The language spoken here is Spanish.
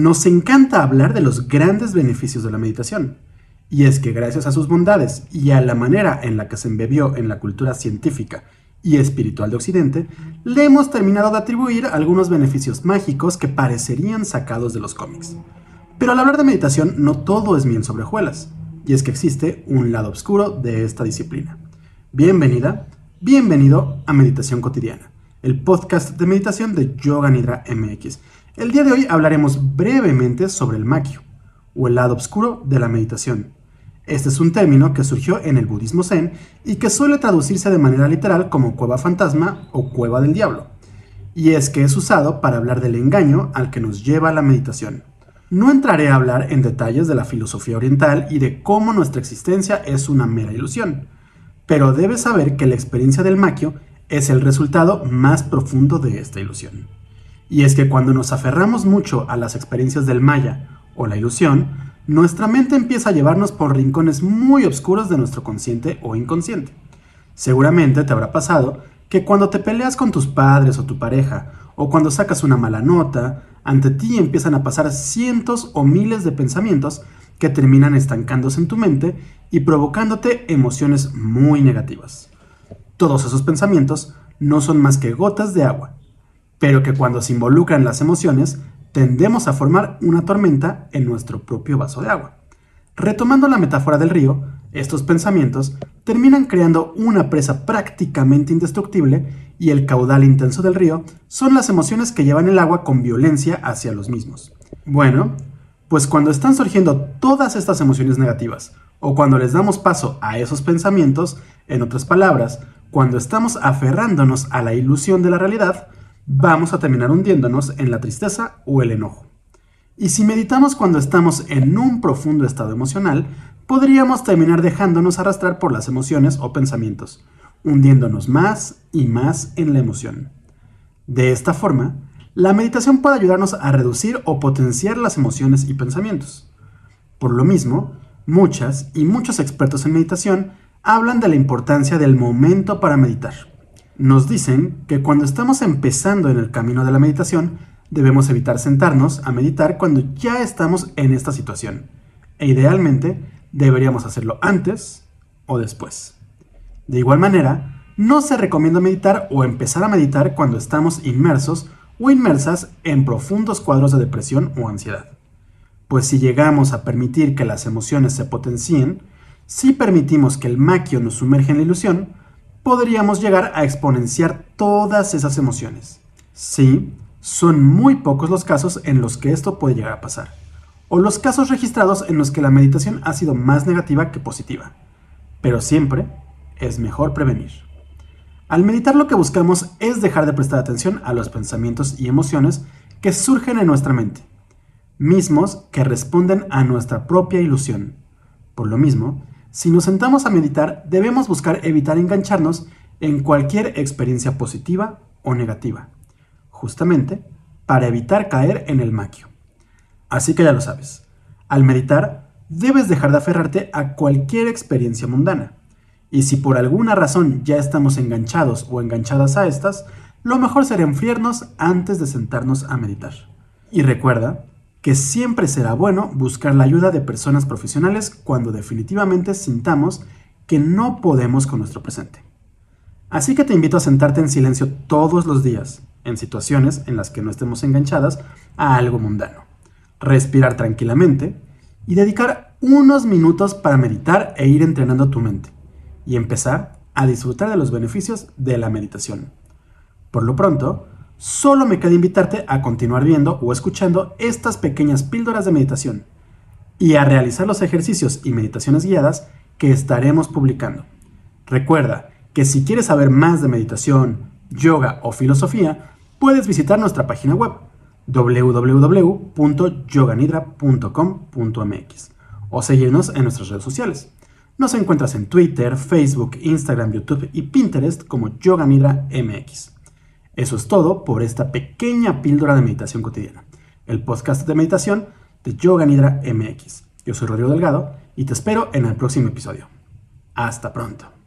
Nos encanta hablar de los grandes beneficios de la meditación. Y es que gracias a sus bondades y a la manera en la que se embebió en la cultura científica y espiritual de Occidente, le hemos terminado de atribuir algunos beneficios mágicos que parecerían sacados de los cómics. Pero al hablar de meditación no todo es miel sobre hojuelas, y es que existe un lado oscuro de esta disciplina. Bienvenida, bienvenido a Meditación Cotidiana, el podcast de meditación de Yoga Nidra MX. El día de hoy hablaremos brevemente sobre el Makyo, o el lado oscuro de la meditación, este es un término que surgió en el budismo zen y que suele traducirse de manera literal como cueva fantasma o cueva del diablo. Y es que es usado para hablar del engaño al que nos lleva la meditación. No entraré a hablar en detalles de la filosofía oriental y de cómo nuestra existencia es una mera ilusión, pero debes saber que la experiencia del maquio es el resultado más profundo de esta ilusión. Y es que cuando nos aferramos mucho a las experiencias del maya o la ilusión, nuestra mente empieza a llevarnos por rincones muy oscuros de nuestro consciente o inconsciente. Seguramente te habrá pasado que cuando te peleas con tus padres o tu pareja, o cuando sacas una mala nota, ante ti empiezan a pasar cientos o miles de pensamientos que terminan estancándose en tu mente y provocándote emociones muy negativas. Todos esos pensamientos no son más que gotas de agua, pero que cuando se involucran las emociones tendemos a formar una tormenta en nuestro propio vaso de agua. Retomando la metáfora del río, estos pensamientos terminan creando una presa prácticamente indestructible y el caudal intenso del río son las emociones que llevan el agua con violencia hacia los mismos. Bueno, pues cuando están surgiendo todas estas emociones negativas o cuando les damos paso a esos pensamientos, en otras palabras, cuando estamos aferrándonos a la ilusión de la realidad, vamos a terminar hundiéndonos en la tristeza o el enojo. Y si meditamos cuando estamos en un profundo estado emocional, podríamos terminar dejándonos arrastrar por las emociones o pensamientos, hundiéndonos más y más en la emoción. De esta forma, la meditación puede ayudarnos a reducir o potenciar las emociones y pensamientos. Por lo mismo, muchas y muchos expertos en meditación hablan de la importancia del momento para meditar nos dicen que cuando estamos empezando en el camino de la meditación, debemos evitar sentarnos a meditar cuando ya estamos en esta situación. E idealmente, deberíamos hacerlo antes o después. De igual manera, no se recomienda meditar o empezar a meditar cuando estamos inmersos o inmersas en profundos cuadros de depresión o ansiedad. Pues si llegamos a permitir que las emociones se potencien, si permitimos que el maquio nos sumerja en la ilusión, podríamos llegar a exponenciar todas esas emociones. Sí, son muy pocos los casos en los que esto puede llegar a pasar, o los casos registrados en los que la meditación ha sido más negativa que positiva, pero siempre es mejor prevenir. Al meditar lo que buscamos es dejar de prestar atención a los pensamientos y emociones que surgen en nuestra mente, mismos que responden a nuestra propia ilusión. Por lo mismo, si nos sentamos a meditar, debemos buscar evitar engancharnos en cualquier experiencia positiva o negativa, justamente para evitar caer en el maquio. Así que ya lo sabes, al meditar debes dejar de aferrarte a cualquier experiencia mundana. Y si por alguna razón ya estamos enganchados o enganchadas a estas, lo mejor será enfriarnos antes de sentarnos a meditar. Y recuerda que siempre será bueno buscar la ayuda de personas profesionales cuando definitivamente sintamos que no podemos con nuestro presente. Así que te invito a sentarte en silencio todos los días, en situaciones en las que no estemos enganchadas a algo mundano. Respirar tranquilamente y dedicar unos minutos para meditar e ir entrenando tu mente y empezar a disfrutar de los beneficios de la meditación. Por lo pronto, Solo me queda invitarte a continuar viendo o escuchando estas pequeñas píldoras de meditación y a realizar los ejercicios y meditaciones guiadas que estaremos publicando. Recuerda que si quieres saber más de meditación, yoga o filosofía, puedes visitar nuestra página web www.yoganidra.com.mx o seguirnos en nuestras redes sociales. Nos encuentras en Twitter, Facebook, Instagram, YouTube y Pinterest como Yoganidra MX. Eso es todo por esta pequeña píldora de meditación cotidiana, el podcast de meditación de Yoga Nidra MX. Yo soy Rodrigo Delgado y te espero en el próximo episodio. Hasta pronto.